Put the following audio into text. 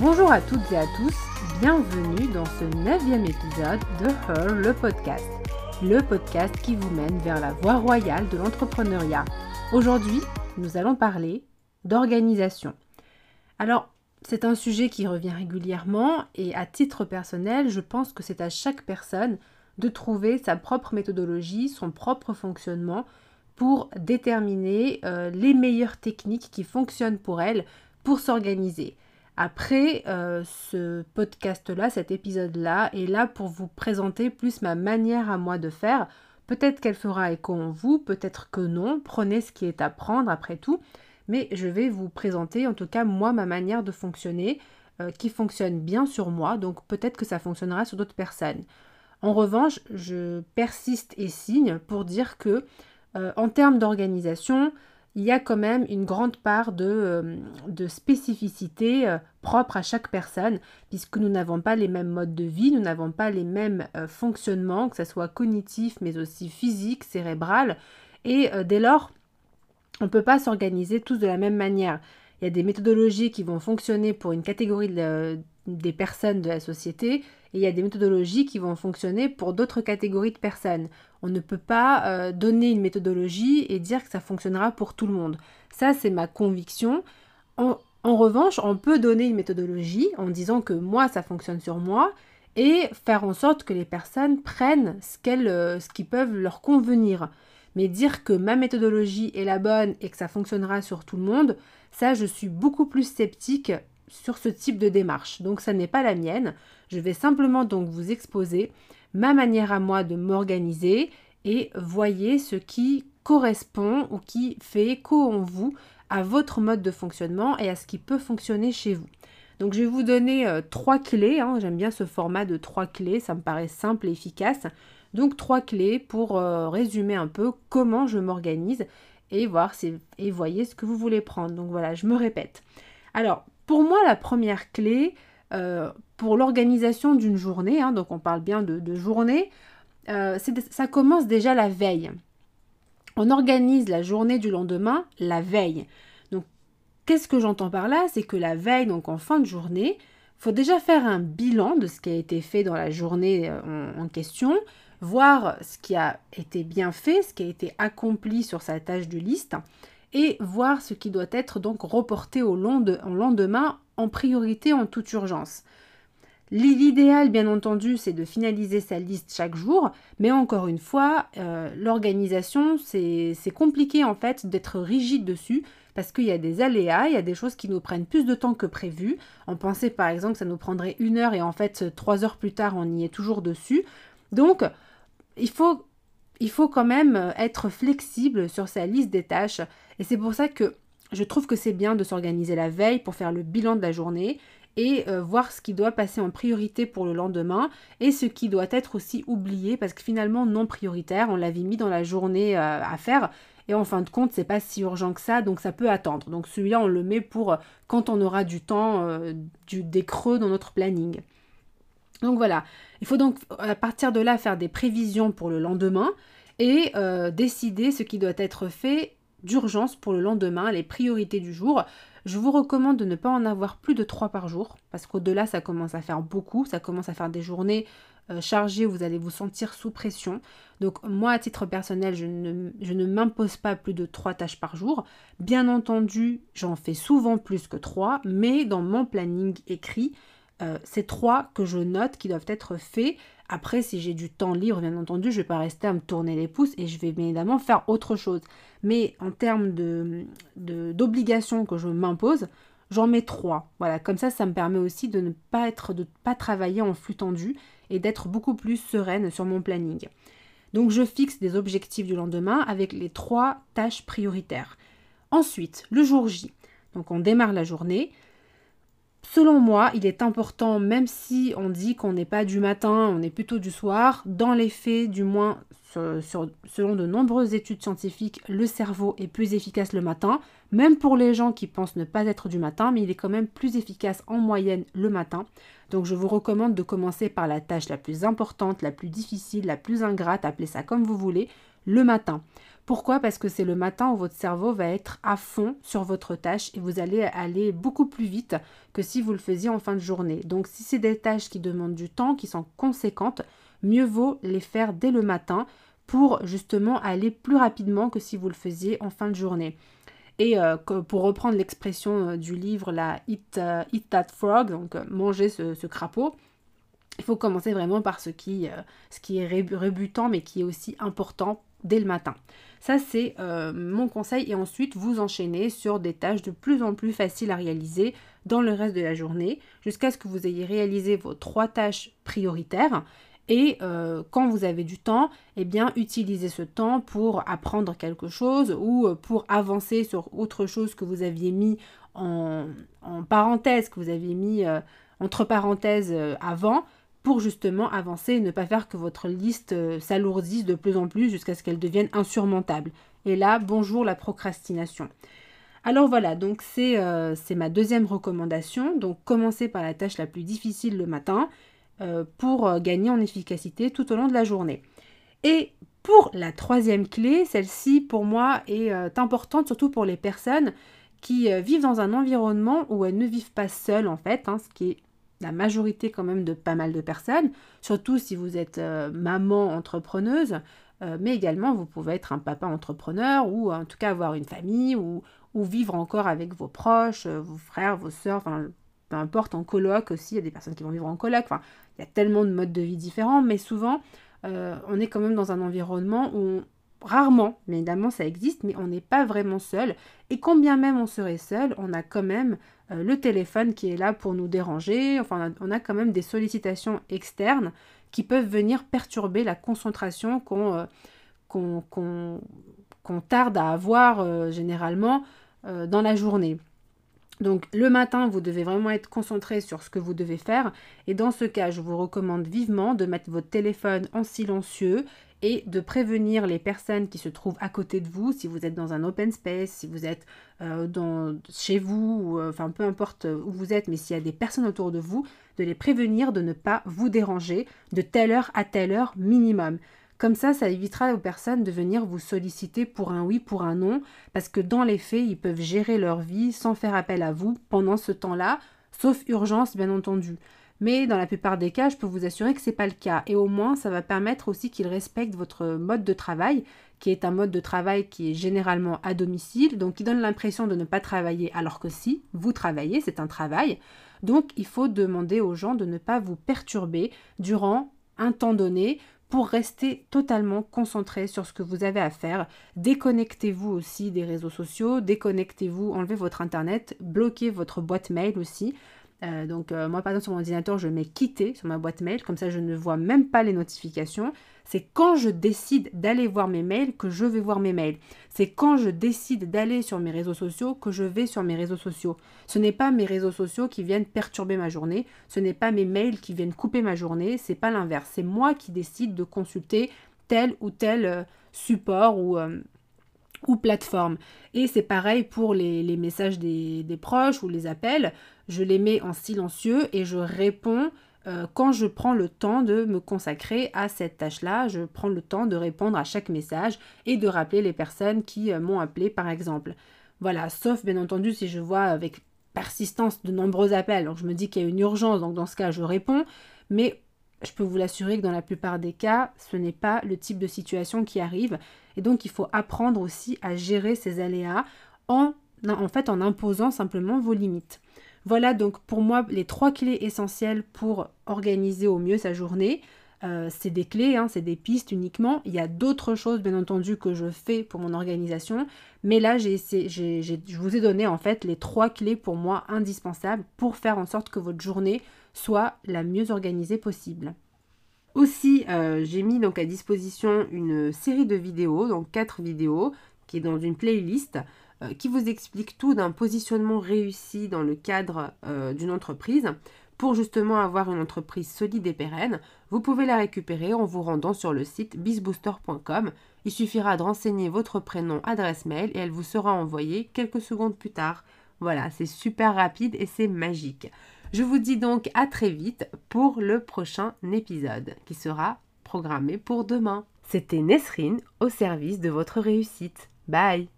Bonjour à toutes et à tous, bienvenue dans ce neuvième épisode de Her, le podcast. Le podcast qui vous mène vers la voie royale de l'entrepreneuriat. Aujourd'hui, nous allons parler d'organisation. Alors, c'est un sujet qui revient régulièrement et à titre personnel, je pense que c'est à chaque personne de trouver sa propre méthodologie, son propre fonctionnement pour déterminer euh, les meilleures techniques qui fonctionnent pour elle pour s'organiser. Après, euh, ce podcast-là, cet épisode-là, est là pour vous présenter plus ma manière à moi de faire. Peut-être qu'elle fera écho en vous, peut-être que non. Prenez ce qui est à prendre après tout. Mais je vais vous présenter en tout cas moi ma manière de fonctionner euh, qui fonctionne bien sur moi. Donc peut-être que ça fonctionnera sur d'autres personnes. En revanche, je persiste et signe pour dire que euh, en termes d'organisation, il y a quand même une grande part de, euh, spécificité euh, propre à chaque personne, puisque nous n'avons pas les mêmes modes de vie, nous n'avons pas les mêmes euh, fonctionnements, que ce soit cognitif, mais aussi physique, cérébral. Et dès lors, on ne peut pas s'organiser tous de la même manière. Il y a des méthodologies qui vont fonctionner pour une catégorie des personnes de la société et il y a des méthodologies qui vont fonctionner pour d'autres catégories de personnes. On ne peut pas euh, donner une méthodologie et dire que ça fonctionnera pour tout le monde. Ça, c'est ma conviction. En, revanche, on peut donner une méthodologie en disant que moi, ça fonctionne sur moi et faire en sorte que les personnes prennent ce, euh, qui peuvent leur convenir. Mais dire que ma méthodologie est la bonne et que ça fonctionnera sur tout le monde, ça, je suis beaucoup plus sceptique sur ce type de démarche. Donc, ça n'est pas la mienne. Je vais simplement donc vous exposer ma manière à moi de m'organiser et voyez ce qui correspond ou qui fait écho en vous à votre mode de fonctionnement et à ce qui peut fonctionner chez vous. Donc je vais vous donner euh, trois clés, hein. j'aime bien ce format de trois clés, ça me paraît simple et efficace. Donc trois clés pour euh, résumer un peu comment je m'organise et voir si, et voyez ce que vous voulez prendre. Donc voilà, je me répète. Alors pour moi la première clé, euh, pour l'organisation d'une journée, hein, donc on parle bien de, journée, euh, ça commence déjà la veille. On organise la journée du lendemain la veille. Donc, qu'est-ce que j'entends par là? C'est que la veille, donc en fin de journée, il faut déjà faire un bilan de ce qui a été fait dans la journée euh, en, question, voir ce qui a été bien fait, ce qui a été accompli sur sa tâche de liste, et voir ce qui doit être donc reporté au lendemain en priorité en toute urgence. L'idéal, bien entendu, c'est de finaliser sa liste chaque jour, mais encore une fois, euh, l'organisation, c'est compliqué en fait d'être rigide dessus parce qu'il y a des aléas, il y a des choses qui nous prennent plus de temps que prévu. On pensait par exemple que ça nous prendrait une heure et en fait trois heures plus tard, on y est toujours dessus. Donc, il faut, il faut quand même être flexible sur sa liste des tâches et c'est pour ça que je trouve que c'est bien de s'organiser la veille pour faire le bilan de la journée et euh, voir ce qui doit passer en priorité pour le lendemain et ce qui doit être aussi oublié parce que finalement non prioritaire, on l'avait mis dans la journée euh, à faire et en fin de compte, c'est pas si urgent que ça, donc ça peut attendre. Donc celui-là, on le met pour euh, quand on aura du temps, du, des creux dans notre planning. Donc voilà, il faut donc à partir de là faire des prévisions pour le lendemain et décider ce qui doit être fait d'urgence pour le lendemain, les priorités du jour. Je vous recommande de ne pas en avoir plus de 3 par jour, parce qu'au-delà, ça commence à faire beaucoup, ça commence à faire des journées euh, chargées où vous allez vous sentir sous pression. Donc moi, à titre personnel, je ne, je ne m'impose pas plus de 3 tâches par jour. Bien entendu, j'en fais souvent plus que 3, mais dans mon planning écrit, euh, c'est 3 que je note qui doivent être faits après, si j'ai du temps libre, bien entendu, je ne vais pas rester à me tourner les pouces et je vais bien évidemment faire autre chose. Mais en termes de, d'obligations que je m'impose, j'en mets trois. Voilà, comme ça, ça me permet aussi de ne pas être, de pas travailler en flux tendu et d'être beaucoup plus sereine sur mon planning. Donc, je fixe des objectifs du lendemain avec les trois tâches prioritaires. Ensuite, le jour J. Donc, on démarre la journée. Selon moi, il est important, même si on dit qu'on n'est pas du matin, on est plutôt du soir, dans les faits, du moins selon de nombreuses études scientifiques, le cerveau est plus efficace le matin, même pour les gens qui pensent ne pas être du matin, mais il est quand même plus efficace en moyenne le matin. Donc je vous recommande de commencer par la tâche la plus importante, la plus difficile, la plus ingrate, appelez ça comme vous voulez, le matin. Pourquoi? Parce que c'est le matin où votre cerveau va être à fond sur votre tâche et vous allez aller beaucoup plus vite que si vous le faisiez en fin de journée. Donc si c'est des tâches qui demandent du temps, qui sont conséquentes, mieux vaut les faire dès le matin pour justement aller plus rapidement que si vous le faisiez en fin de journée. Et euh, pour reprendre l'expression euh, du livre, la eat, euh, eat that frog, donc manger ce, crapaud, il faut commencer vraiment par ce qui, ce qui est rébutant mais qui est aussi important dès le matin. Ça, c'est euh, mon conseil. Et ensuite, vous enchaînez sur des tâches de plus en plus faciles à réaliser dans le reste de la journée, jusqu'à ce que vous ayez réalisé vos trois tâches prioritaires. Et euh, quand vous avez du temps, eh bien, utilisez ce temps pour apprendre quelque chose ou euh, pour avancer sur autre chose que vous aviez mis en parenthèse, que vous aviez mis entre parenthèses avant justement avancer et ne pas faire que votre liste euh, s'alourdisse de plus en plus jusqu'à ce qu'elle devienne insurmontable. Et là, bonjour la procrastination. Alors voilà, donc euh, c'est ma deuxième recommandation. Donc commencez par la tâche la plus difficile le matin euh, pour gagner en efficacité tout au long de la journée. Et pour la troisième clé, celle-ci pour moi est importante surtout pour les personnes qui vivent dans un environnement où elles ne vivent pas seules en fait, hein, ce qui est la majorité quand même de pas mal de personnes, surtout si vous êtes euh, maman entrepreneuse, euh, mais également vous pouvez être un papa entrepreneur ou en tout cas avoir une famille ou, ou vivre encore avec vos proches, euh, vos frères, vos soeurs, enfin peu importe, en coloc aussi, il y a des personnes qui vont vivre en coloc, enfin il y a tellement de modes de vie différents, mais souvent on est quand même dans un environnement où rarement, mais évidemment ça existe, mais on n'est pas vraiment seul. Et combien même on serait seul, on a quand même euh, le téléphone qui est là pour nous déranger. Enfin, on a, quand même des sollicitations externes qui peuvent venir perturber la concentration qu'on euh, tarde à avoir euh, généralement dans la journée. Donc le matin, vous devez vraiment être concentré sur ce que vous devez faire. Et dans ce cas, je vous recommande vivement de mettre votre téléphone en silencieux et de prévenir les personnes qui se trouvent à côté de vous, si vous êtes dans un open space, si vous êtes euh, chez vous, ou, euh, enfin peu importe où vous êtes, mais s'il y a des personnes autour de vous, de les prévenir de ne pas vous déranger de telle heure à telle heure minimum. Comme ça, ça évitera aux personnes de venir vous solliciter pour un oui, pour un non, parce que dans les faits, ils peuvent gérer leur vie sans faire appel à vous pendant ce temps-là, sauf urgence bien entendu. Mais dans la plupart des cas, je peux vous assurer que ce n'est pas le cas. Et au moins, ça va permettre aussi qu'ils respectent votre mode de travail, qui est un mode de travail qui est généralement à domicile, donc qui donne l'impression de ne pas travailler, alors que si, vous travaillez, c'est un travail. Donc il faut demander aux gens de ne pas vous perturber durant un temps donné pour rester totalement concentré sur ce que vous avez à faire. Déconnectez-vous aussi des réseaux sociaux, déconnectez-vous, enlevez votre internet, bloquez votre boîte mail aussi. Euh, donc euh, moi par exemple sur mon ordinateur je mets quitter sur ma boîte mail, comme ça je ne vois même pas les notifications. C'est quand je décide d'aller voir mes mails que je vais voir mes mails. C'est quand je décide d'aller sur mes réseaux sociaux que je vais sur mes réseaux sociaux. Ce n'est pas mes réseaux sociaux qui viennent perturber ma journée, ce n'est pas mes mails qui viennent couper ma journée, c'est pas l'inverse. C'est moi qui décide de consulter tel ou tel euh, support ou ou plateforme. Et c'est pareil pour les, messages des, proches ou les appels. Je les mets en silencieux et je réponds euh, quand je prends le temps de me consacrer à cette tâche-là. Je prends le temps de répondre à chaque message et de rappeler les personnes qui euh, m'ont appelé par exemple. Voilà, sauf bien entendu si je vois avec persistance de nombreux appels. Donc je me dis qu'il y a une urgence, donc dans ce cas je réponds. Mais je peux vous l'assurer que dans la plupart des cas, ce n'est pas le type de situation qui arrive. Et donc, il faut apprendre aussi à gérer ces aléas en, en fait, en imposant simplement vos limites. Voilà donc pour moi les trois clés essentielles pour organiser au mieux sa journée. Euh, c'est des clés, hein, c'est des pistes uniquement. Il y a d'autres choses, bien entendu, que je fais pour mon organisation. Mais là, j'ai, je vous ai donné en fait les trois clés pour moi indispensables pour faire en sorte que votre journée soit la mieux organisée possible. Aussi, euh, j'ai mis donc à disposition une série de vidéos, donc quatre vidéos, qui est dans une playlist, euh, qui vous explique tout d'un positionnement réussi dans le cadre d'une entreprise pour justement avoir une entreprise solide et pérenne, vous pouvez la récupérer en vous rendant sur le site bizbooster.com. Il suffira de renseigner votre prénom, adresse mail et elle vous sera envoyée quelques secondes plus tard. Voilà, c'est super rapide et c'est magique. Je vous dis donc à très vite pour le prochain épisode qui sera programmé pour demain. C'était Nesrine au service de votre réussite. Bye